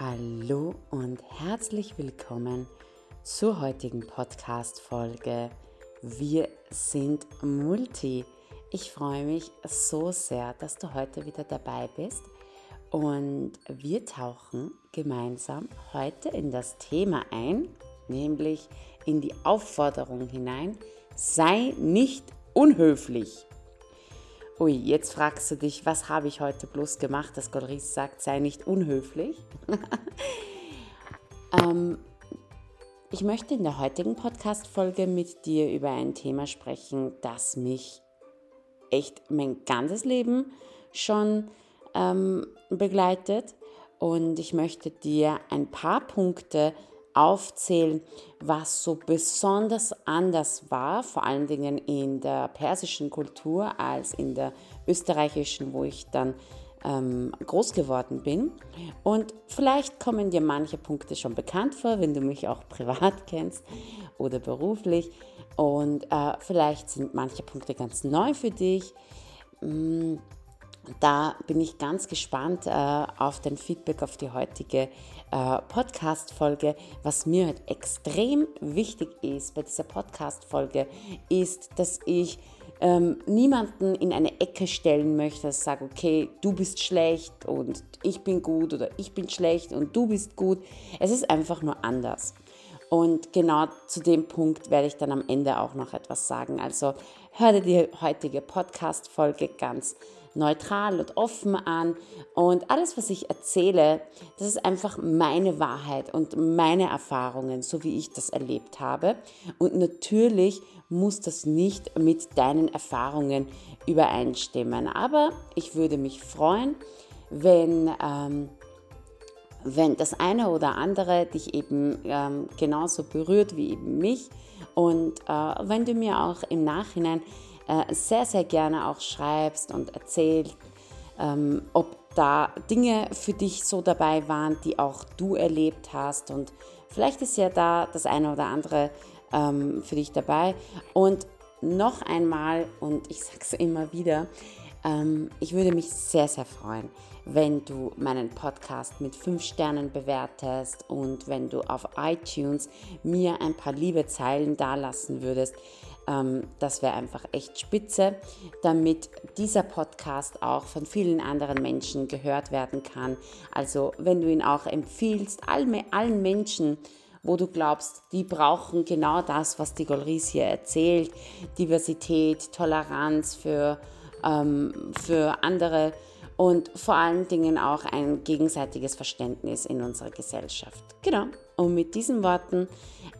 Hallo und herzlich willkommen zur heutigen Podcast-Folge. Wir sind Multi. Ich freue mich so sehr, dass du heute wieder dabei bist und wir tauchen gemeinsam heute in das Thema ein, nämlich in die Aufforderung hinein, sei nicht unhöflich. Ui, jetzt fragst du dich, was habe ich heute bloß gemacht, dass Golris sagt, sei nicht unhöflich. ähm, ich möchte in der heutigen Podcast-Folge mit dir über ein Thema sprechen, das mich echt mein ganzes Leben schon ähm, begleitet. Und ich möchte dir ein paar Punkte aufzählen, was so besonders anders war, vor allen Dingen in der persischen Kultur als in der österreichischen, wo ich dann ähm, groß geworden bin. Und vielleicht kommen dir manche Punkte schon bekannt vor, wenn du mich auch privat kennst oder beruflich. Und äh, vielleicht sind manche Punkte ganz neu für dich. Da bin ich ganz gespannt äh, auf dein Feedback auf die heutige äh, Podcast-Folge. Was mir halt extrem wichtig ist bei dieser Podcast-Folge, ist, dass ich ähm, niemanden in eine Ecke stellen möchte, dass ich sage, okay, du bist schlecht und ich bin gut oder ich bin schlecht und du bist gut. Es ist einfach nur anders. Und genau zu dem Punkt werde ich dann am Ende auch noch etwas sagen. Also hör dir die heutige Podcast-Folge ganz neutral und offen an. Und alles, was ich erzähle, das ist einfach meine Wahrheit und meine Erfahrungen, so wie ich das erlebt habe. Und natürlich muss das nicht mit deinen Erfahrungen übereinstimmen. Aber ich würde mich freuen, wenn, ähm, wenn das eine oder andere dich eben ähm, genauso berührt wie eben mich. Und äh, wenn du mir auch im Nachhinein äh, sehr, sehr gerne auch schreibst und erzählst, ähm, ob da Dinge für dich so dabei waren, die auch du erlebt hast. Und vielleicht ist ja da das eine oder andere ähm, für dich dabei. Und noch einmal, und ich sage es immer wieder, ähm, ich würde mich sehr, sehr freuen, wenn du meinen Podcast mit 5 Sternen bewertest und wenn du auf iTunes mir ein paar liebe Zeilen dalassen würdest. Ähm, das wäre einfach echt spitze, damit dieser Podcast auch von vielen anderen Menschen gehört werden kann. Also wenn du ihn auch empfiehlst, allen Menschen, wo du glaubst, die brauchen genau das, was die Golris hier erzählt, Diversität, Toleranz für, ähm, für andere und vor allen Dingen auch ein gegenseitiges Verständnis in unserer Gesellschaft. Genau. Und mit diesen Worten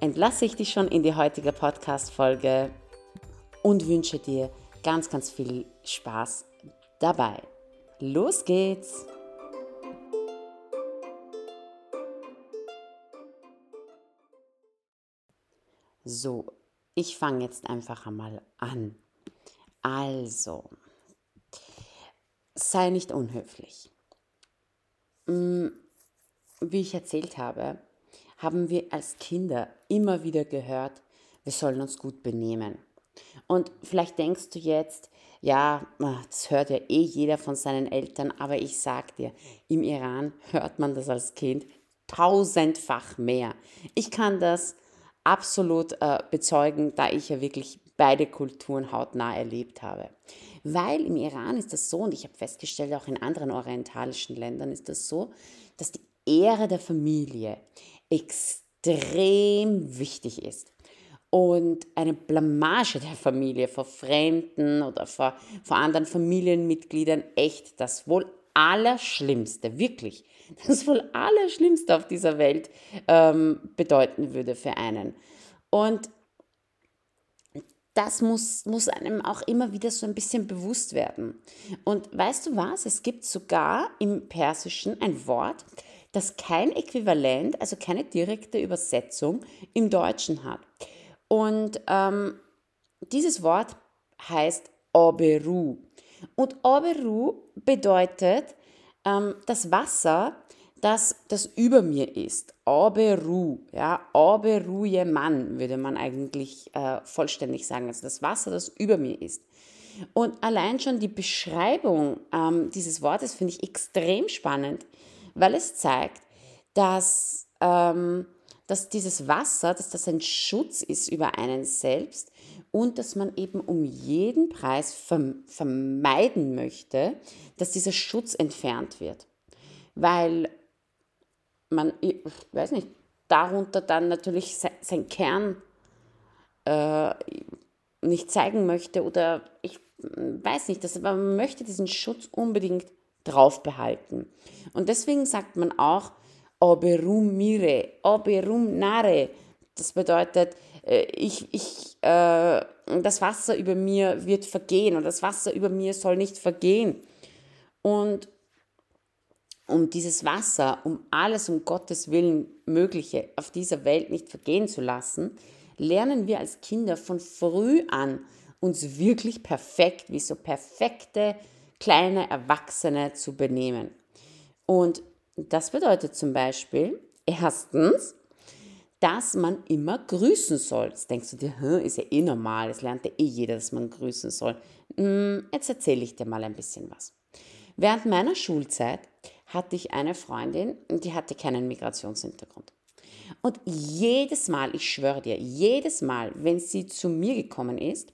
entlasse ich dich schon in die heutige Podcast-Folge und wünsche dir ganz, ganz viel Spaß dabei. Los geht's! So, ich fange jetzt einfach einmal an. Also, sei nicht unhöflich. Mm, wie ich erzählt habe, haben wir als Kinder immer wieder gehört, wir sollen uns gut benehmen. Und vielleicht denkst du jetzt, ja, das hört ja eh jeder von seinen Eltern, aber ich sag dir, im Iran hört man das als Kind tausendfach mehr. Ich kann das absolut äh, bezeugen, da ich ja wirklich beide Kulturen hautnah erlebt habe. Weil im Iran ist das so, und ich habe festgestellt, auch in anderen orientalischen Ländern ist das so, dass die Ehre der Familie extrem wichtig ist. Und eine Blamage der Familie vor Fremden oder vor, vor anderen Familienmitgliedern echt das wohl Allerschlimmste, wirklich, das wohl Allerschlimmste auf dieser Welt ähm, bedeuten würde für einen. Und das muss, muss einem auch immer wieder so ein bisschen bewusst werden. Und weißt du was? Es gibt sogar im Persischen ein Wort, das kein Äquivalent, also keine direkte Übersetzung im Deutschen hat. Und ähm, dieses Wort heißt Oberu. Und Oberu bedeutet ähm, das Wasser, das, das über mir ist. Oberu, ja, Oberuje Mann würde man eigentlich äh, vollständig sagen. Also das Wasser, das über mir ist. Und allein schon die Beschreibung ähm, dieses Wortes finde ich extrem spannend, weil es zeigt, dass, ähm, dass dieses Wasser, dass das ein Schutz ist über einen selbst und dass man eben um jeden Preis vermeiden möchte, dass dieser Schutz entfernt wird. Weil man, ich weiß nicht, darunter dann natürlich sein Kern äh, nicht zeigen möchte oder ich weiß nicht, dass, man möchte diesen Schutz unbedingt drauf behalten. Und deswegen sagt man auch oberum mire, oberum nare. Das bedeutet, äh, ich, ich, äh, das Wasser über mir wird vergehen und das Wasser über mir soll nicht vergehen. Und um dieses Wasser, um alles um Gottes Willen Mögliche auf dieser Welt nicht vergehen zu lassen, lernen wir als Kinder von früh an, uns wirklich perfekt, wie so perfekte kleine Erwachsene zu benehmen. Und das bedeutet zum Beispiel, erstens, dass man immer grüßen soll. Jetzt denkst du dir, ist ja eh normal, das lernt ja eh jeder, dass man grüßen soll. Hm, jetzt erzähle ich dir mal ein bisschen was. Während meiner Schulzeit hatte ich eine Freundin, die hatte keinen Migrationshintergrund. Und jedes Mal, ich schwöre dir, jedes Mal, wenn sie zu mir gekommen ist,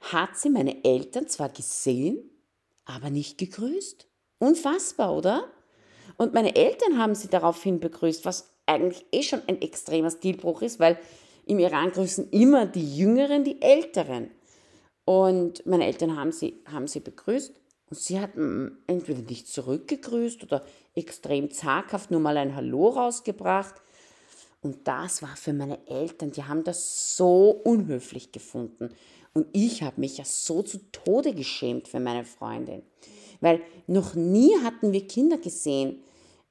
hat sie meine Eltern zwar gesehen, aber nicht gegrüßt. Unfassbar, oder? Und meine Eltern haben sie daraufhin begrüßt, was eigentlich eh schon ein extremer Stilbruch ist, weil im Iran grüßen immer die Jüngeren die Älteren. Und meine Eltern haben sie, haben sie begrüßt und sie hat entweder nicht zurückgegrüßt oder extrem zaghaft nur mal ein Hallo rausgebracht. Und das war für meine Eltern, die haben das so unhöflich gefunden. Und ich habe mich ja so zu Tode geschämt für meine Freundin. Weil noch nie hatten wir Kinder gesehen,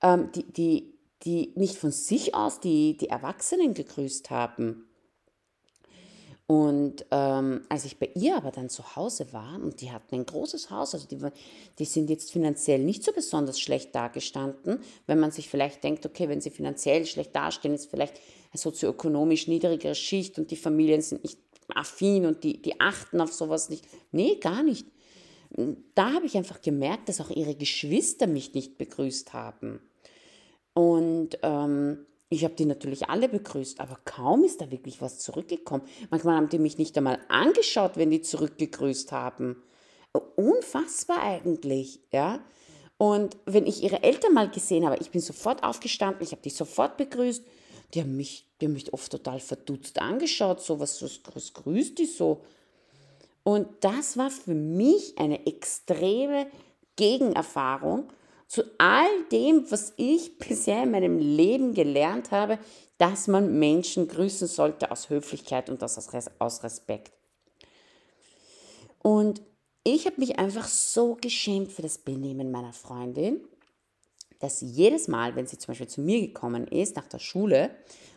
ähm, die, die, die nicht von sich aus die, die Erwachsenen gegrüßt haben. Und ähm, als ich bei ihr aber dann zu Hause war, und die hatten ein großes Haus, also die, die sind jetzt finanziell nicht so besonders schlecht dagestanden, wenn man sich vielleicht denkt, okay, wenn sie finanziell schlecht dastehen, ist vielleicht eine sozioökonomisch niedrigere Schicht und die Familien sind nicht affin und die, die achten auf sowas nicht. Nee, gar nicht. Da habe ich einfach gemerkt, dass auch ihre Geschwister mich nicht begrüßt haben. Und ähm, ich habe die natürlich alle begrüßt, aber kaum ist da wirklich was zurückgekommen. Manchmal haben die mich nicht einmal angeschaut, wenn die zurückgegrüßt haben. Unfassbar eigentlich, ja. Und wenn ich ihre Eltern mal gesehen habe, ich bin sofort aufgestanden, ich habe die sofort begrüßt. Die haben mich, die haben mich oft total verdutzt angeschaut, so was, was, was grüßt die so? Und das war für mich eine extreme Gegenerfahrung zu all dem, was ich bisher in meinem Leben gelernt habe, dass man Menschen grüßen sollte aus Höflichkeit und aus Respekt. Und ich habe mich einfach so geschämt für das Benehmen meiner Freundin, dass jedes Mal, wenn sie zum Beispiel zu mir gekommen ist nach der Schule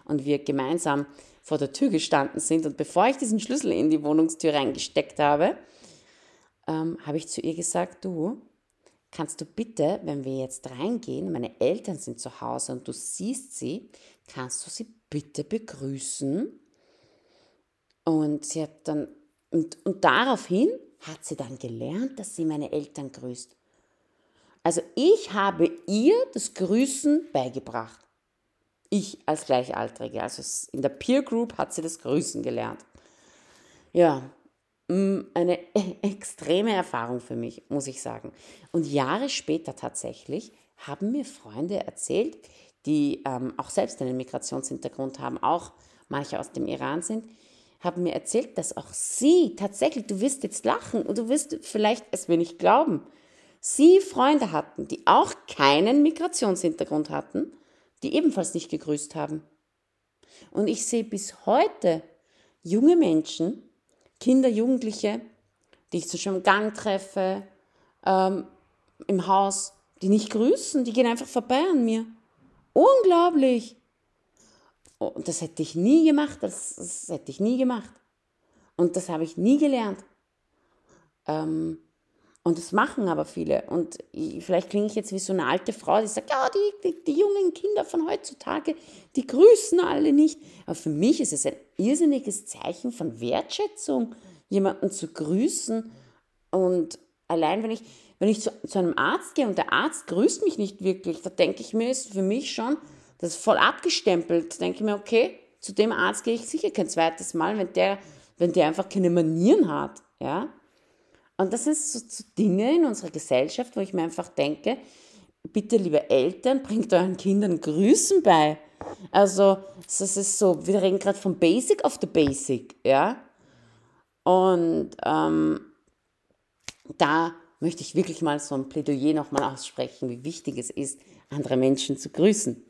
und wir gemeinsam vor der Tür gestanden sind und bevor ich diesen Schlüssel in die Wohnungstür reingesteckt habe, ähm, habe ich zu ihr gesagt, du, kannst du bitte, wenn wir jetzt reingehen, meine Eltern sind zu Hause und du siehst sie, kannst du sie bitte begrüßen? Und sie hat dann, und, und daraufhin hat sie dann gelernt, dass sie meine Eltern grüßt. Also ich habe ihr das Grüßen beigebracht. Ich als Gleichaltrige, also in der Peer Group hat sie das Grüßen gelernt. Ja, eine extreme Erfahrung für mich, muss ich sagen. Und Jahre später tatsächlich haben mir Freunde erzählt, die ähm, auch selbst einen Migrationshintergrund haben, auch manche aus dem Iran sind, haben mir erzählt, dass auch sie tatsächlich, du wirst jetzt lachen und du wirst vielleicht es mir nicht glauben, sie Freunde hatten, die auch keinen Migrationshintergrund hatten, die ebenfalls nicht gegrüßt haben. Und ich sehe bis heute junge Menschen, Kinder, Jugendliche, die ich so schon im Gang treffe, ähm, im Haus, die nicht grüßen, die gehen einfach vorbei an mir. Unglaublich! Und das hätte ich nie gemacht, das, das hätte ich nie gemacht. Und das habe ich nie gelernt. Ähm, und das machen aber viele. Und ich, vielleicht klinge ich jetzt wie so eine alte Frau, die sagt, ja, die, die, die, jungen Kinder von heutzutage, die grüßen alle nicht. Aber für mich ist es ein irrsinniges Zeichen von Wertschätzung, jemanden zu grüßen. Und allein wenn ich, wenn ich zu, zu einem Arzt gehe und der Arzt grüßt mich nicht wirklich, da denke ich mir, ist für mich schon, Das ist voll abgestempelt. Denke ich mir, okay, zu dem Arzt gehe ich sicher kein zweites Mal, wenn der, wenn der einfach keine Manieren hat. Ja? Und das sind so, so Dinge in unserer Gesellschaft, wo ich mir einfach denke, bitte, liebe Eltern, bringt euren Kindern Grüßen bei. Also, das ist so, wir reden gerade von Basic of the Basic, ja. Und ähm, da möchte ich wirklich mal so ein Plädoyer nochmal aussprechen, wie wichtig es ist, andere Menschen zu grüßen.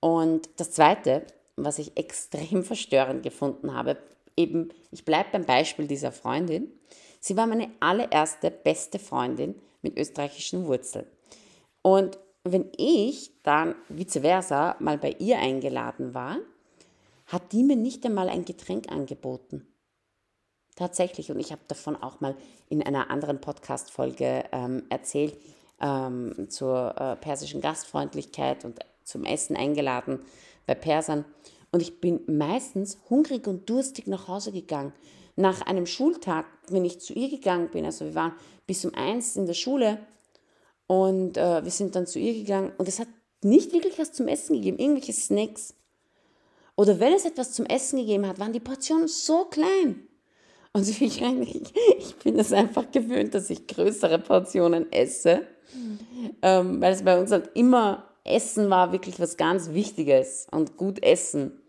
Und das Zweite, was ich extrem verstörend gefunden habe, eben, ich bleibe beim Beispiel dieser Freundin. Sie war meine allererste beste Freundin mit österreichischen Wurzeln. Und wenn ich dann vice versa mal bei ihr eingeladen war, hat die mir nicht einmal ein Getränk angeboten. Tatsächlich. Und ich habe davon auch mal in einer anderen Podcast-Folge ähm, erzählt, ähm, zur äh, persischen Gastfreundlichkeit und zum Essen eingeladen bei Persern. Und ich bin meistens hungrig und durstig nach Hause gegangen. Nach einem Schultag, wenn ich zu ihr gegangen bin, also wir waren bis um eins in der Schule und äh, wir sind dann zu ihr gegangen und es hat nicht wirklich was zum Essen gegeben, irgendwelche Snacks. Oder wenn es etwas zum Essen gegeben hat, waren die Portionen so klein. Und ich, ich, bin es einfach gewöhnt, dass ich größere Portionen esse, ähm, weil es bei uns halt immer Essen war wirklich was ganz Wichtiges und gut essen.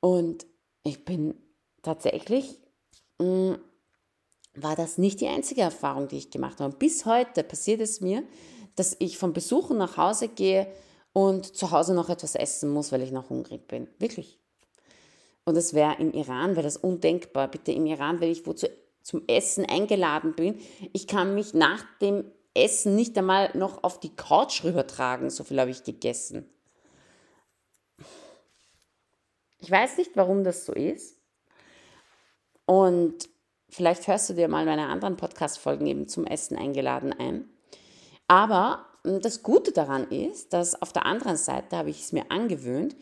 Und ich bin tatsächlich mh, mm, war das nicht die einzige Erfahrung, die ich gemacht habe. bis heute passiert es mir, dass ich von Besuchen nach Hause gehe und zu Hause noch etwas essen muss, weil ich noch hungrig bin. Wirklich. Und es wäre im Iran, wäre das undenkbar. Bitte im Iran, wenn ich wo zu, zum Essen eingeladen bin, ich kann mich nach dem Essen nicht einmal noch auf die Couch rübertragen. So viel habe ich gegessen. Ich weiß nicht, warum das so ist. Und Vielleicht hörst du dir mal meine anderen Podcast-Folgen eben zum Essen eingeladen ein. Aber hm, das Gute daran ist, dass auf der anderen Seite habe ich es mir angewöhnt,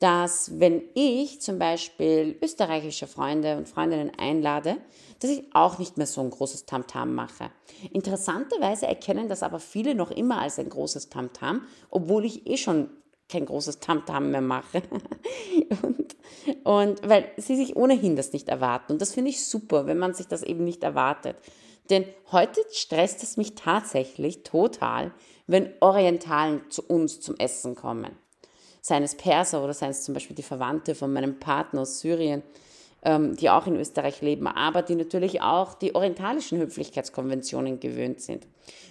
dass wenn ich zum Beispiel österreichische Freunde und Freundinnen einlade, dass ich auch nicht mehr so ein großes Tamtam -Tam mache. Interessanterweise erkennen das aber viele noch immer als ein großes Tamtam, -Tam, obwohl ich eh schon kein großes Tamtam -Tam mehr mache. und und weil sie sich ohnehin das nicht erwarten. Und das finde ich super, wenn man sich das eben nicht erwartet. Denn heute stresst es mich tatsächlich total, wenn Orientalen zu uns zum Essen kommen. Seien es Perser oder seien es zum Beispiel die Verwandte von meinem Partner aus Syrien, ähm, die auch in Österreich leben, aber die natürlich auch die orientalischen Höflichkeitskonventionen gewöhnt sind.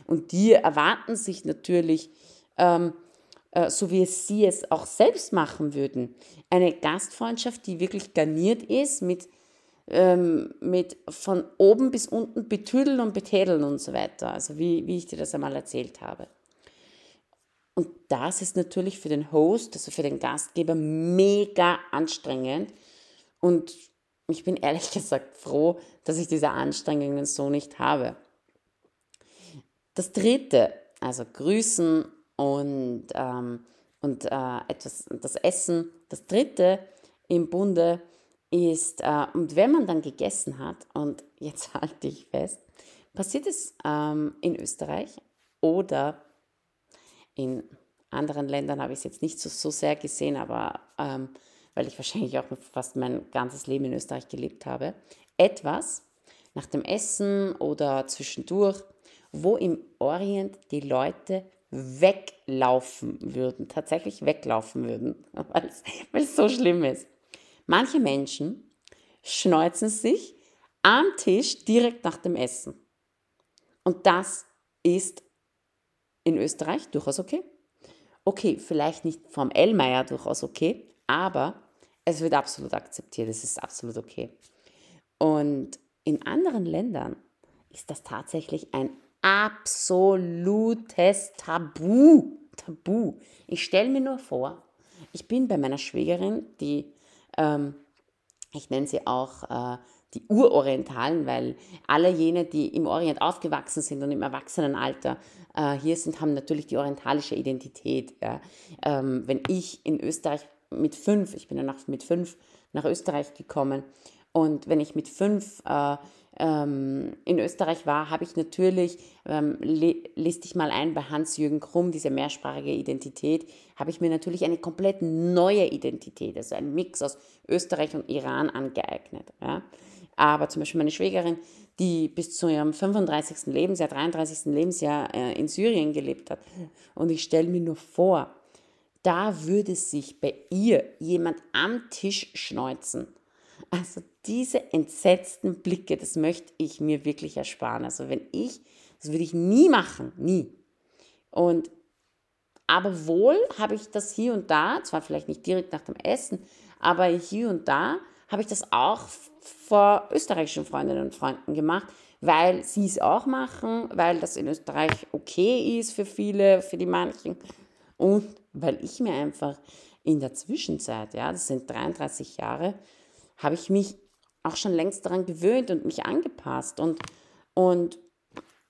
Und die erwarten sich natürlich, ähm, äh, so wie sie es auch selbst machen würden. Eine Gastfreundschaft, die wirklich garniert ist mit, ähm, mit von oben bis unten betüdeln und betädeln und so weiter. Also wie, wie ich dir das einmal erzählt habe. Und das ist natürlich für den Host, also für den Gastgeber, mega anstrengend. Und ich bin ehrlich gesagt froh, dass ich diese Anstrengungen so nicht habe. Das dritte, also grüßen und, ähm, und äh, etwas, das Essen. Das dritte im Bunde ist, äh, und wenn man dann gegessen hat, und jetzt halte ich fest, passiert es ähm, in Österreich oder in anderen Ländern habe ich es jetzt nicht so, so sehr gesehen, aber ähm, weil ich wahrscheinlich auch fast mein ganzes Leben in Österreich gelebt habe, etwas nach dem Essen oder zwischendurch, wo im Orient die Leute weglaufen würden, tatsächlich weglaufen würden, weil es so schlimm ist. Manche Menschen schneuzen sich am Tisch direkt nach dem Essen. Und das ist in Österreich durchaus okay. Okay, vielleicht nicht vom Ellmeier durchaus okay, aber es wird absolut akzeptiert, es ist absolut okay. Und in anderen Ländern ist das tatsächlich ein absolutes Tabu. Tabu. Ich stelle mir nur vor, ich bin bei meiner Schwägerin, die, ähm, ich nenne sie auch äh, die Urorientalen, weil alle jene, die im Orient aufgewachsen sind und im Erwachsenenalter äh, hier sind, haben natürlich die orientalische Identität. Ja. Ähm, wenn ich in Österreich mit fünf, ich bin danach mit fünf nach Österreich gekommen und wenn ich mit fünf äh, ähm, in Österreich war, habe ich natürlich, ähm, lest dich mal ein bei Hans-Jürgen Krumm, diese mehrsprachige Identität, habe ich mir natürlich eine komplett neue Identität, also ein Mix aus Österreich und Iran angeeignet. Ja? Aber zum Beispiel meine Schwägerin, die bis zu ihrem 35. Lebensjahr, 33. Lebensjahr äh, in Syrien gelebt hat. Und ich stelle mir nur vor, da würde sich bei ihr jemand am Tisch schneuzen. Also diese entsetzten Blicke, das möchte ich mir wirklich ersparen. Also wenn ich, das würde ich nie machen, nie. Und aber wohl habe ich das hier und da, zwar vielleicht nicht direkt nach dem Essen, aber hier und da habe ich das auch vor österreichischen Freundinnen und Freunden gemacht, weil sie es auch machen, weil das in Österreich okay ist für viele, für die manchen und weil ich mir einfach in der Zwischenzeit, ja, das sind 33 Jahre, habe ich mich auch schon längst daran gewöhnt und mich angepasst und, und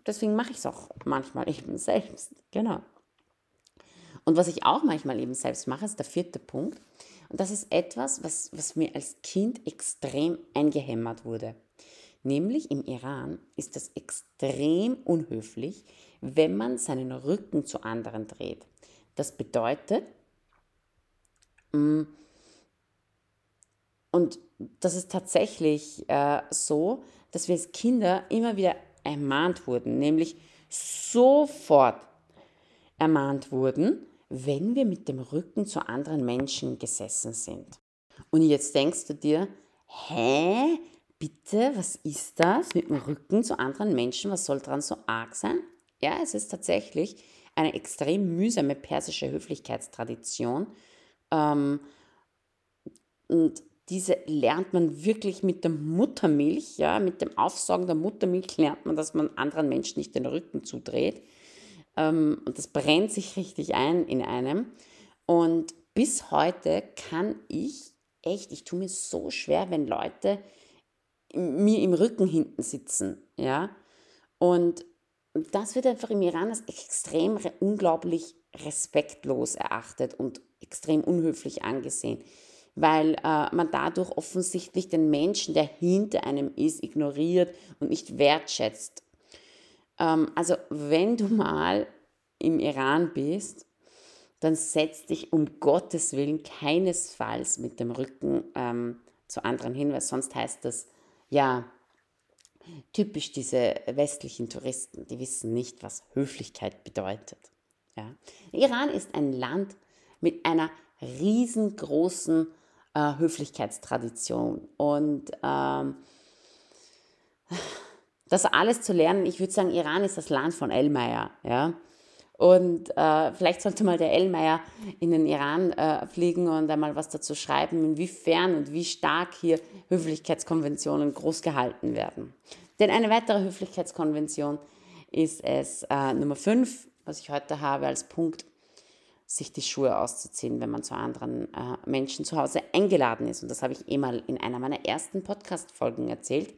deswegen mache ich es auch manchmal eben selbst, genau. Und was ich auch manchmal eben selbst mache, ist der vierte Punkt. Und das ist etwas, was, was mir als Kind extrem eingehämmert wurde. Nämlich im Iran ist es extrem unhöflich, wenn man seinen Rücken zu anderen dreht. Das bedeutet, mm, und das ist tatsächlich äh, so, dass wir als Kinder immer wieder ermahnt wurden, nämlich sofort ermahnt wurden, wenn wir mit dem Rücken zu anderen Menschen gesessen sind. Und jetzt denkst du dir, hä, bitte, was ist das mit dem Rücken zu anderen Menschen? Was soll daran so arg sein? Ja, es ist tatsächlich eine extrem mühsame persische Höflichkeitstradition. Ähm, und diese lernt man wirklich mit der Muttermilch, ja, mit dem Aufsaugen der Muttermilch lernt man, dass man anderen Menschen nicht den Rücken zudreht. Ähm, und das brennt sich richtig ein in einem. Und bis heute kann ich echt, ich tue mir so schwer, wenn Leute mir im Rücken hinten sitzen, ja. Und das wird einfach im Iran als extrem unglaublich respektlos erachtet und extrem unhöflich angesehen, weil äh, man dadurch offensichtlich den Menschen, der hinter einem ist, ignoriert und nicht wertschätzt. Ähm, also wenn du mal im Iran bist, dann setz dich um Gottes Willen keinesfalls mit dem Rücken ähm, zu anderen hin, weil sonst heißt das, ja, typisch diese westlichen Touristen, die wissen nicht, was Höflichkeit bedeutet. Ja. Iran ist ein Land mit einer riesengroßen äh, Höflichkeitstradition und ähm, das alles zu lernen, ich würde sagen, Iran ist das Land von Elmeier. Ja? Und äh, vielleicht sollte mal der Elmeier in den Iran äh, fliegen und einmal was dazu schreiben, inwiefern und wie stark hier Höflichkeitskonventionen groß gehalten werden. Denn eine weitere Höflichkeitskonvention ist es äh, Nummer 5, was ich heute habe als Punkt, sich die Schuhe auszuziehen, wenn man zu anderen äh, Menschen zu Hause eingeladen ist. Und das habe ich eh mal in einer meiner ersten Podcast-Folgen erzählt,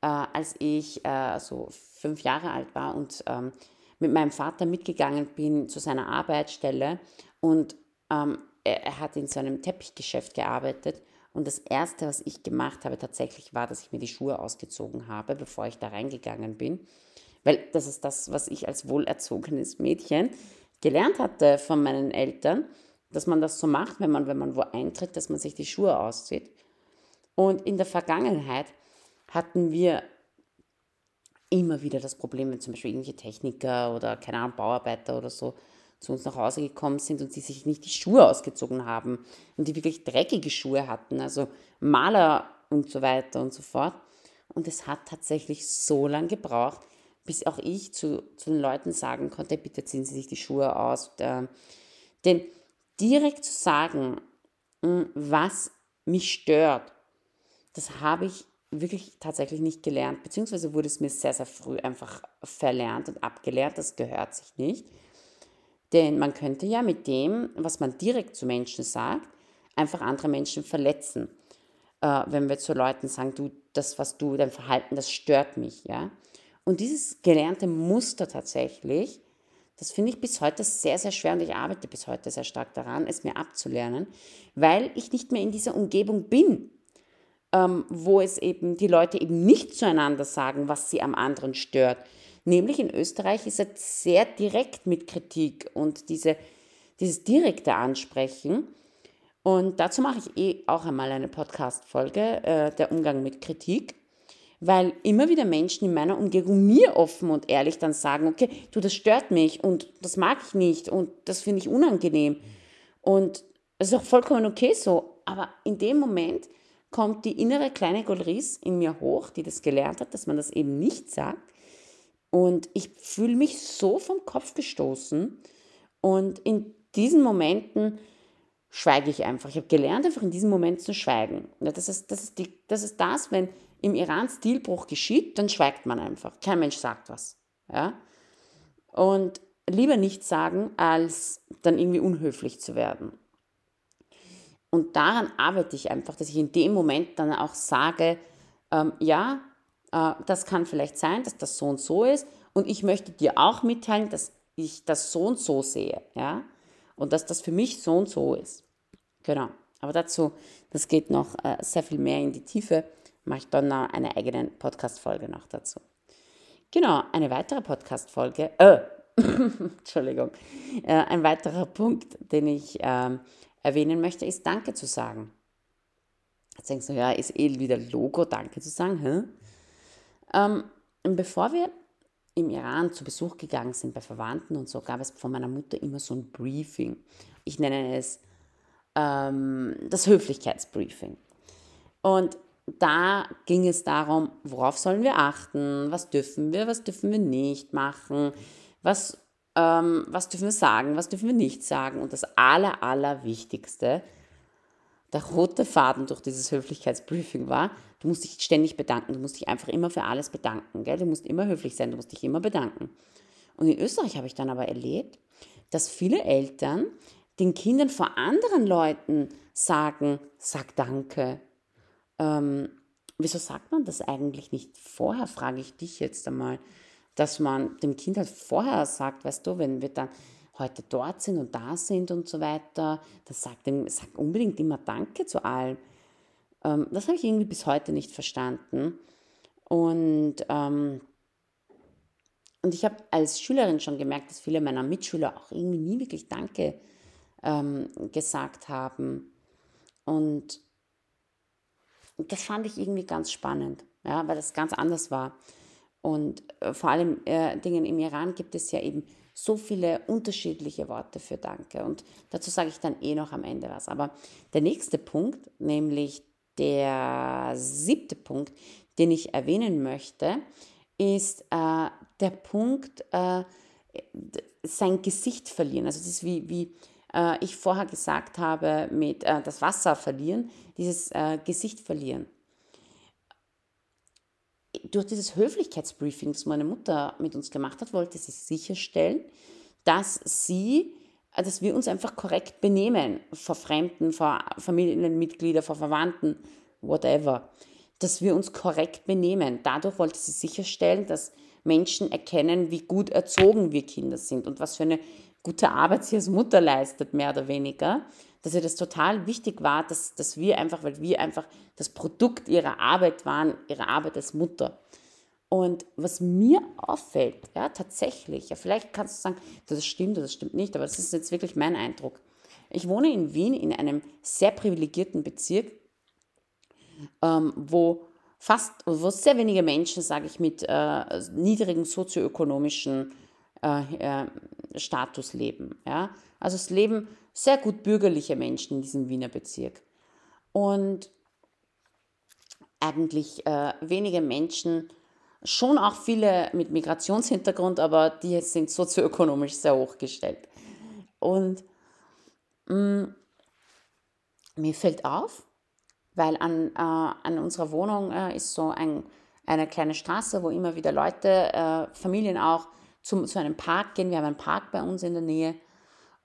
äh, als ich äh, so fünf Jahre alt war und ähm, mit meinem Vater mitgegangen bin zu seiner Arbeitsstelle und ähm, er, er hat in so einem Teppichgeschäft gearbeitet und das Erste, was ich gemacht habe tatsächlich, war, dass ich mir die Schuhe ausgezogen habe, bevor ich da reingegangen bin. Weil das ist das, was ich als wohlerzogenes Mädchen gelernt hatte von meinen Eltern, dass man das so macht, wenn man, wenn man wo eintritt, dass man sich die Schuhe auszieht. Und in der Vergangenheit hatten wir immer wieder das Problem, wenn zum Beispiel irgendwelche Techniker oder, keine Ahnung, Bauarbeiter oder so zu uns nach Hause gekommen sind und sie sich nicht die Schuhe ausgezogen haben und die wirklich dreckige Schuhe hatten, also Maler und so weiter und so fort. Und es hat tatsächlich so lange gebraucht, bis auch ich zu, zu den Leuten sagen konnte, bitte ziehen Sie sich die Schuhe aus. Denn direkt zu sagen, hm, was mich stört, das habe ich wirklich tatsächlich nicht gelernt, beziehungsweise wurde es mir sehr, sehr früh einfach verlernt und abgelehrt. Das gehört sich nicht. Denn man könnte ja mit dem, was man direkt zu Menschen sagt, einfach andere Menschen verletzen. Äh, wenn wir zu Leuten sagen, du, das, was du, dein Verhalten, das stört mich, ja. Und dieses gelernte Muster tatsächlich, das finde ich bis heute sehr, sehr schwer und ich arbeite bis heute sehr stark daran, es mir abzulernen, weil ich nicht mehr in dieser Umgebung bin. ähm, wo es eben die Leute eben nicht zueinander sagen, was sie am anderen stört. Nämlich in Österreich ist er sehr direkt mit Kritik und diese, dieses direkte Ansprechen. Und dazu mache ich eh auch einmal eine Podcast-Folge, äh, der Umgang mit Kritik weil immer wieder Menschen in meiner Umgebung mir offen und ehrlich dann sagen, okay, du, das stört mich und das mag ich nicht und das finde ich unangenehm. Und es ist auch vollkommen okay so. Aber in dem Moment kommt die innere kleine Golris in mir hoch, die das gelernt hat, dass man das eben nicht sagt. Und ich fühle mich so vom Kopf gestoßen. Und in diesen Momenten schweige ich einfach. Ich habe gelernt, einfach in diesen Momenten zu schweigen. Das ist das, ist die, das, ist das wenn im Iran Stilbruch geschieht, dann schweigt man einfach. Kein Mensch sagt was. Ja? Und lieber nichts sagen, als dann irgendwie unhöflich zu werden. Und daran arbeite ich einfach, dass ich in dem Moment dann auch sage, ähm, ja, äh, das kann vielleicht sein, dass das so und so ist. Und ich möchte dir auch mitteilen, dass ich das so und so sehe. Ja? Und dass das für mich so und so ist. Genau. Aber dazu, das geht noch äh, sehr viel mehr in die Tiefe mache ich dann noch eine eigene Podcast-Folge noch dazu. Genau, eine weitere Podcast-Folge, äh, Entschuldigung, äh, ein weiterer Punkt, den ich äh, erwähnen möchte, ist Danke zu sagen. Jetzt denkst du, ja, ist eh wieder Logo, Danke zu sagen. Hä? Ähm, bevor wir im Iran zu Besuch gegangen sind bei Verwandten und so, gab es von meiner Mutter immer so ein Briefing. Ich nenne es ähm, das Höflichkeitsbriefing. Und da ging es darum, worauf sollen wir achten, was dürfen wir, was dürfen wir nicht machen, was, ähm, was dürfen wir sagen, was dürfen wir nicht sagen. Und das Aller, Allerwichtigste, der rote Faden durch dieses Höflichkeitsbriefing war, du musst dich ständig bedanken, du musst dich einfach immer für alles bedanken, gell? du musst immer höflich sein, du musst dich immer bedanken. Und in Österreich habe ich dann aber erlebt, dass viele Eltern den Kindern vor anderen Leuten sagen, sag danke, ähm, wieso sagt man das eigentlich nicht vorher, frage ich dich jetzt einmal, dass man dem Kind halt vorher sagt, weißt du, wenn wir dann heute dort sind und da sind und so weiter, dann sagt, dem, sagt unbedingt immer Danke zu allem. Ähm, das habe ich irgendwie bis heute nicht verstanden. Und, ähm, und ich habe als Schülerin schon gemerkt, dass viele meiner Mitschüler auch irgendwie nie wirklich Danke ähm, gesagt haben. Und und das fand ich irgendwie ganz spannend, ja, weil das ganz anders war. Und äh, vor allem äh, Dingen im Iran gibt es ja eben so viele unterschiedliche Worte für Danke. Und dazu sage ich dann eh noch am Ende was. Aber der nächste Punkt, nämlich der siebte Punkt, den ich erwähnen möchte, ist äh, der Punkt, äh, sein Gesicht verlieren. Also das ist wie, wie äh, ich vorher gesagt habe, mit äh, das Wasser verlieren, dieses äh, Gesicht verlieren. Durch dieses Höflichkeitsbriefing, das meine Mutter mit uns gemacht hat, wollte sie sicherstellen, dass sie dass wir uns einfach korrekt benehmen vor Fremden, vor Familienmitgliedern, vor Verwandten, whatever. Dass wir uns korrekt benehmen. Dadurch wollte sie sicherstellen, dass Menschen erkennen, wie gut erzogen wir Kinder sind und was für eine gute Arbeit sie als Mutter leistet, mehr oder weniger, dass ihr das total wichtig war, dass, dass wir einfach, weil wir einfach das Produkt ihrer Arbeit waren, ihrer Arbeit als Mutter. Und was mir auffällt, ja, tatsächlich, ja, vielleicht kannst du sagen, das stimmt oder das stimmt nicht, aber das ist jetzt wirklich mein Eindruck. Ich wohne in Wien in einem sehr privilegierten Bezirk, ähm, wo fast, sehr wenige Menschen, sage ich, mit äh, niedrigen sozioökonomischen äh, äh, Status leben. Ja? Also es leben sehr gut bürgerliche Menschen in diesem Wiener Bezirk. Und eigentlich äh, wenige Menschen, schon auch viele mit Migrationshintergrund, aber die sind sozioökonomisch sehr hochgestellt. Und mh, mm, mir fällt auf, weil an, äh, an unserer Wohnung äh, ist so ein, eine kleine Straße, wo immer wieder Leute, äh, Familien auch, zum, zu einem Park gehen. Wir haben einen Park bei uns in der Nähe.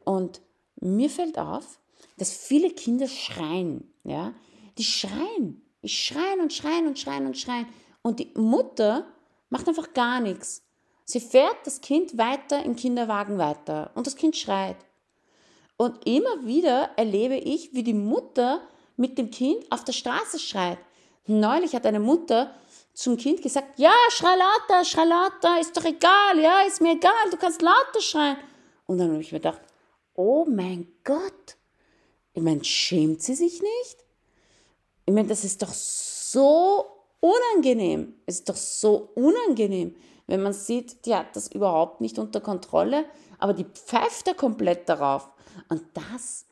Und mir fällt auf, dass viele Kinder schreien. Ja? Die schreien. Die schreien und schreien und schreien und schreien. Und die Mutter macht einfach gar nichts. Sie fährt das Kind weiter im Kinderwagen weiter und das Kind schreit. Und immer wieder erlebe ich, wie die Mutter mit dem Kind auf der Straße schreit. Neulich hat eine Mutter zum Kind gesagt, ja, schrei lauter, schrei lauter, ist doch egal, ja, ist mir egal, du kannst lauter schreien. Und dann habe ich mir gedacht, oh mein Gott, ich meine, schämt sie sich nicht? Ich meine, das ist doch so unangenehm. Es ist doch so unangenehm, wenn man sieht, die hat das überhaupt nicht unter Kontrolle, aber die pfeift da komplett darauf. Und das,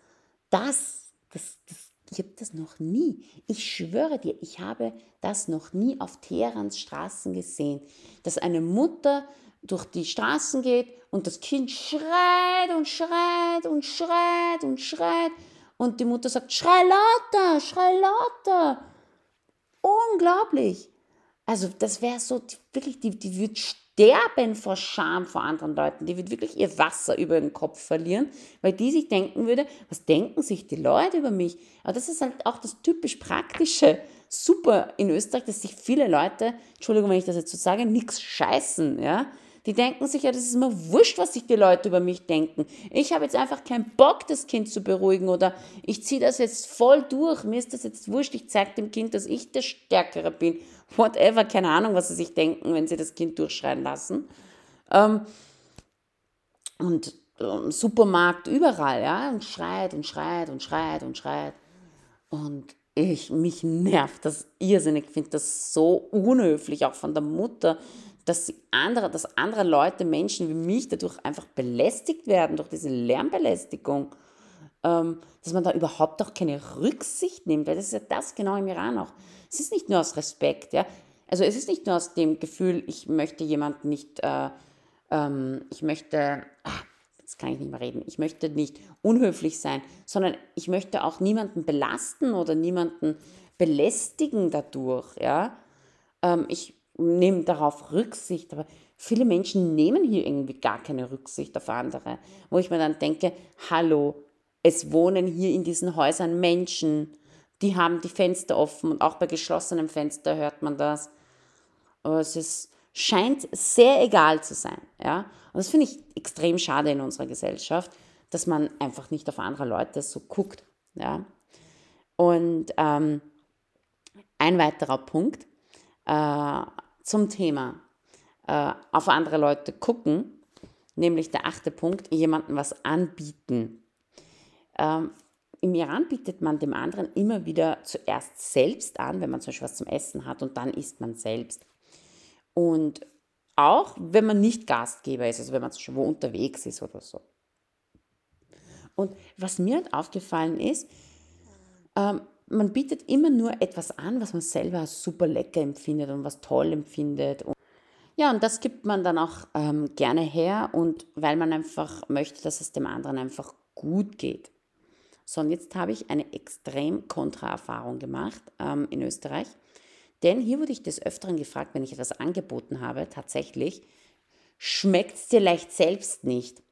das, das, das ich habe das noch nie. Ich schwöre dir, ich habe das noch nie auf Teherans Straßen gesehen, dass eine Mutter durch die Straßen geht und das Kind schreit und schreit und schreit und schreit und die Mutter sagt, schrei lauter, schrei lauter. Unglaublich. Also das wäre so, wirklich, die, die würde sterben vor Scham vor anderen Leuten. Die wird wirklich ihr Wasser über den Kopf verlieren, weil die sich denken würde, was denken sich die Leute über mich? Aber das ist halt auch das typisch Praktische. Super in Österreich, dass sich viele Leute, Entschuldigung, wenn ich das jetzt so sage, nichts scheißen, ja. Die denken sich ja, das ist mir wurscht, was sich die Leute über mich denken. Ich habe jetzt einfach keinen Bock, das Kind zu beruhigen oder ich ziehe das jetzt voll durch. Mir ist das jetzt wurscht. Ich zeige dem Kind, dass ich der Stärkere bin. Whatever, keine Ahnung, was sie sich denken, wenn sie das Kind durchschreien lassen. Ähm, und ähm, Supermarkt überall, ja, und schreit und schreit und schreit und schreit. Und ich, mich nervt das irrsinnig. Ich finde das so unhöflich, auch von der Mutter, dass andere, dass andere Leute, Menschen wie mich dadurch einfach belästigt werden, durch diese Lärmbelästigung, dass man da überhaupt auch keine Rücksicht nimmt, weil das ist ja das genau im Iran auch. Es ist nicht nur aus Respekt, ja. Also es ist nicht nur aus dem Gefühl, ich möchte jemanden nicht, äh, ähm, ich möchte, ach, jetzt kann ich nicht mehr reden, ich möchte nicht unhöflich sein, sondern ich möchte auch niemanden belasten oder niemanden belästigen dadurch, ja. Ähm, ich nehmen darauf Rücksicht, aber viele Menschen nehmen hier irgendwie gar keine Rücksicht auf andere, wo ich mir dann denke, hallo, es wohnen hier in diesen Häusern Menschen, die haben die Fenster offen und auch bei geschlossenem Fenster hört man das. Aber es ist, scheint sehr egal zu sein. Ja? Und das finde ich extrem schade in unserer Gesellschaft, dass man einfach nicht auf andere Leute so guckt. Ja? Und ähm, ein weiterer Punkt, äh, zum Thema äh, auf andere Leute gucken, nämlich der achte Punkt, jemandem was anbieten. Ähm, Im Iran bietet man dem anderen immer wieder zuerst selbst an, wenn man zum Beispiel was zum Essen hat und dann isst man selbst. Und auch wenn man nicht Gastgeber ist, also wenn man schon wo unterwegs ist oder so. Und was mir halt aufgefallen ist, ähm, man bietet immer nur etwas an, was man selber super lecker empfindet und was toll empfindet. Und ja, und das gibt man dann auch ähm, gerne her und weil man einfach möchte, dass es dem anderen einfach gut geht. So, und jetzt habe ich eine extrem Kontra-Erfahrung gemacht ähm, in Österreich. Denn hier wurde ich des Öfteren gefragt, wenn ich etwas angeboten habe, tatsächlich, schmeckt es dir leicht selbst nicht?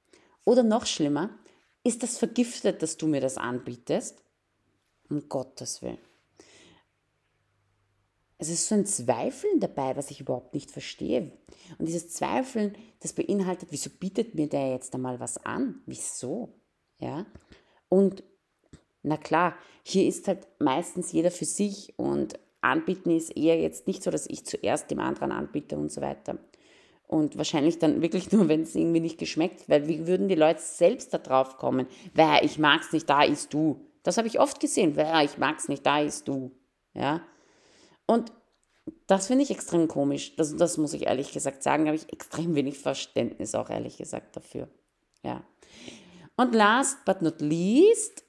Oder noch schlimmer, ist das vergiftet, dass du mir das anbietest? Um Gottes Willen. Es ist so ein Zweifeln dabei, was ich überhaupt nicht verstehe. Und dieses Zweifeln, das beinhaltet, wieso bietet mir der jetzt einmal was an? Wieso? Ja? Und na klar, hier ist halt meistens jeder für sich und anbieten ist eher jetzt nicht so, dass ich zuerst dem anderen anbiete und so weiter. Und wahrscheinlich dann wirklich nur, wenn es irgendwie nicht geschmeckt, weil wie würden die Leute selbst da drauf kommen? Wer, ich mag es nicht, da isst du. Das habe ich oft gesehen. Ja, ich mag es nicht, da ist du. Ja. Und das finde ich extrem komisch. Das, das muss ich ehrlich gesagt sagen. Da habe ich extrem wenig Verständnis auch ehrlich gesagt dafür. Ja. Und last but not least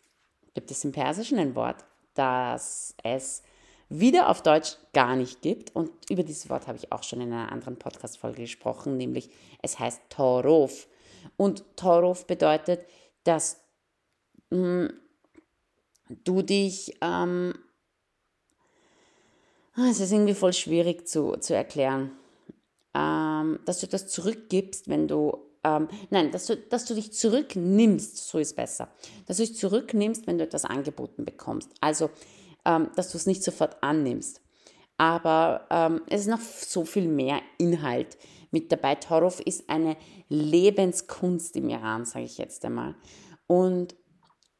gibt es im Persischen ein Wort, das es wieder auf Deutsch gar nicht gibt. Und über dieses Wort habe ich auch schon in einer anderen Podcast-Folge gesprochen, nämlich es heißt Torof. Und Torof bedeutet, dass mh, hm, du dich, ähm, ah, es ist irgendwie voll schwierig zu, zu erklären, ähm, dass du das zurückgibst, wenn du, ähm, nein, dass du, dass du dich zurücknimmst, so ist besser, dass du dich zurücknimmst, wenn du etwas angeboten bekommst. Also, ähm, dass du es nicht sofort annimmst. Aber ähm, es ist noch so viel mehr Inhalt mit dabei. Torov ist eine Lebenskunst im Iran, sage ich jetzt einmal. Und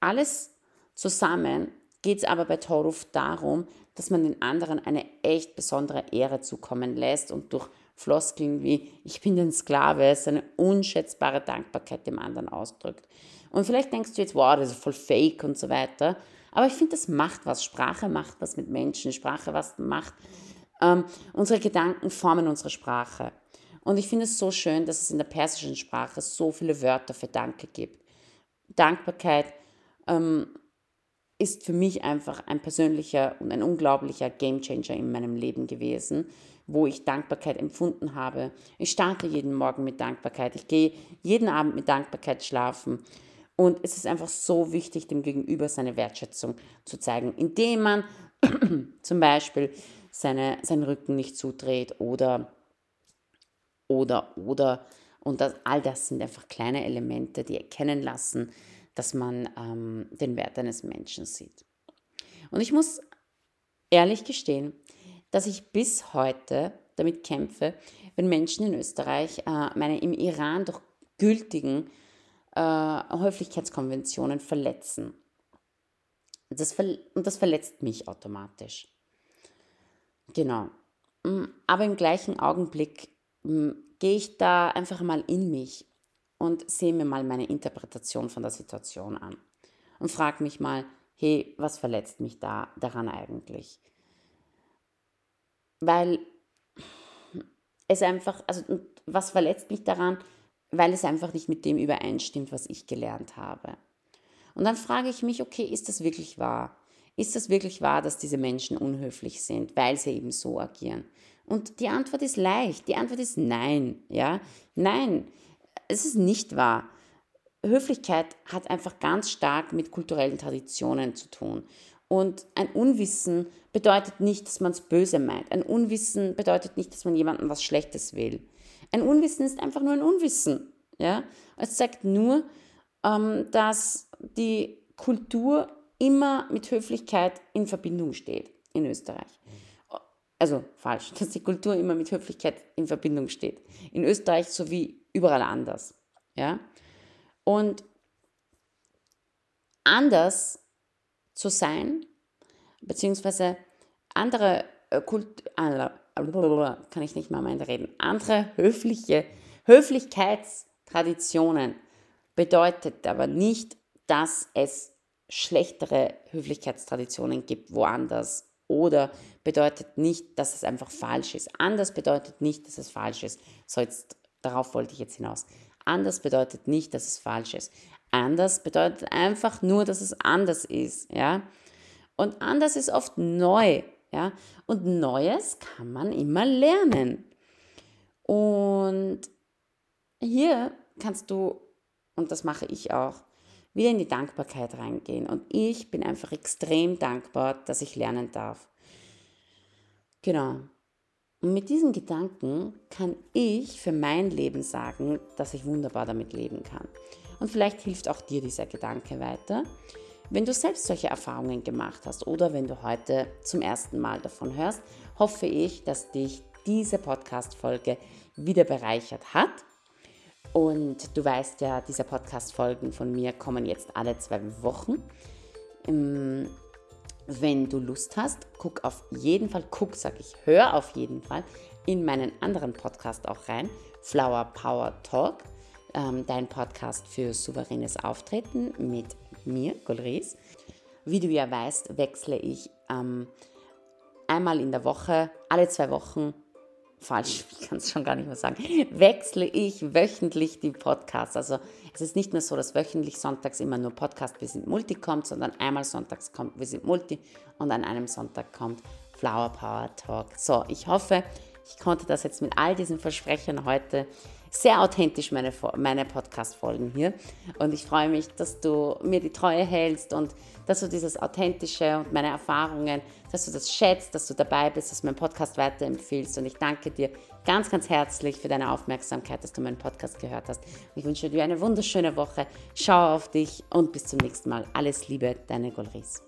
alles zusammen geht es aber bei Toruf darum, dass man den anderen eine echt besondere Ehre zukommen lässt und durch Floskeln wie ich bin ein Sklave seine unschätzbare Dankbarkeit dem anderen ausdrückt. Und vielleicht denkst du jetzt, wow, das ist voll fake und so weiter. Aber ich finde, das macht was. Sprache macht was mit Menschen. Sprache was macht. Ähm, unsere Gedanken formen unsere Sprache. Und ich finde es so schön, dass es in der persischen Sprache so viele Wörter für Danke gibt. Dankbarkeit ähm, ist für mich einfach ein persönlicher und ein unglaublicher Gamechanger in meinem Leben gewesen, wo ich Dankbarkeit empfunden habe. Ich starte jeden Morgen mit Dankbarkeit. Ich gehe jeden Abend mit Dankbarkeit schlafen. Und es ist einfach so wichtig, dem Gegenüber seine Wertschätzung zu zeigen, indem man zum Beispiel seine, seinen Rücken nicht zudreht oder, oder, oder. Und das, all das sind einfach kleine Elemente, die erkennen lassen, dass man ähm, den Wert eines Menschen sieht. Und ich muss ehrlich gestehen, dass ich bis heute damit kämpfe, wenn Menschen in Österreich äh, meine im Iran doch gültigen äh, Höflichkeitskonventionen verletzen. Das ver und das verletzt mich automatisch. Genau. Mm, aber im gleichen Augenblick mm, gehe ich da einfach mal in mich und sehe mir mal meine Interpretation von der Situation an und frage mich mal, hey, was verletzt mich da daran eigentlich? Weil es einfach, also was verletzt mich daran? weil es einfach nicht mit dem übereinstimmt, was ich gelernt habe. Und dann frage ich mich, okay, ist das wirklich wahr? Ist das wirklich wahr, dass diese Menschen unhöflich sind, weil sie eben so agieren? Und die Antwort ist leicht. Die Antwort ist nein. Ja? Nein, es ist nicht wahr. Höflichkeit hat einfach ganz stark mit kulturellen Traditionen zu tun. Und ein Unwissen bedeutet nicht, dass man es böse meint. Ein Unwissen bedeutet nicht, dass man jemandem was Schlechtes will. Ein Unwissen ist einfach nur ein Unwissen. Ja? Es zeigt nur, ähm, dass die Kultur immer mit Höflichkeit in Verbindung steht in Österreich. Also falsch, dass die Kultur immer mit Höflichkeit in Verbindung steht. In Österreich sowie überall anders. Ja? Und anders zu sein, beziehungsweise andere äh, Kult, kann ich nicht mal mein reden, andere höfliche, Höflichkeitstraditionen bedeutet aber nicht, dass es schlechtere Höflichkeitstraditionen gibt woanders oder bedeutet nicht, dass es einfach falsch ist. Anders bedeutet nicht, dass es falsch ist. So jetzt, darauf wollte ich jetzt hinaus. Anders bedeutet nicht, dass es falsch ist. Anders bedeutet einfach nur, dass es anders ist, ja. Und anders ist oft neu. Ja? Und Neues kann man immer lernen. Und hier kannst du, und das mache ich auch, wieder in die Dankbarkeit reingehen. Und ich bin einfach extrem dankbar, dass ich lernen darf. Genau. Und mit diesen Gedanken kann ich für mein Leben sagen, dass ich wunderbar damit leben kann. Und vielleicht hilft auch dir dieser Gedanke weiter. Wenn du selbst solche Erfahrungen gemacht hast oder wenn du heute zum ersten Mal davon hörst, hoffe ich, dass dich diese Podcast-Folge wieder bereichert hat. Und du weißt ja, diese Podcast-Folgen von mir kommen jetzt alle zwei Wochen. Ähm, wenn du Lust hast, guck auf jeden Fall, guck, sag ich, hör auf jeden Fall in meinen anderen Podcast auch rein, Flower Power Talk, ähm, dein Podcast für souveränes Auftreten mit mir, Golris. Wie du ja weißt, wechsle ich ähm, einmal in der Woche, alle zwei Wochen, falsch, ich kann es schon gar nicht mehr sagen, wechsle ich wöchentlich die Podcasts. Also es ist nicht mehr so, dass wöchentlich sonntags immer nur Podcast Wir sind Multi kommt, sondern einmal sonntags kommt Wir sind Multi und an einem Sonntag kommt Flower Power Talk. So, ich hoffe, ich konnte das jetzt mit all diesen Versprechern heute sehr authentisch meine, meine Podcast-Folgen hier. Und ich freue mich, dass du mir die Treue hältst und dass du dieses Authentische und meine Erfahrungen, dass du das schätzt, dass du dabei bist, dass du meinen Podcast weiterempfiehlst. Und ich danke dir ganz, ganz herzlich für deine Aufmerksamkeit, dass du meinen Podcast gehört hast. Ich wünsche dir eine wunderschöne Woche. Schau auf dich und bis zum nächsten Mal. Alles Liebe, deine Golris.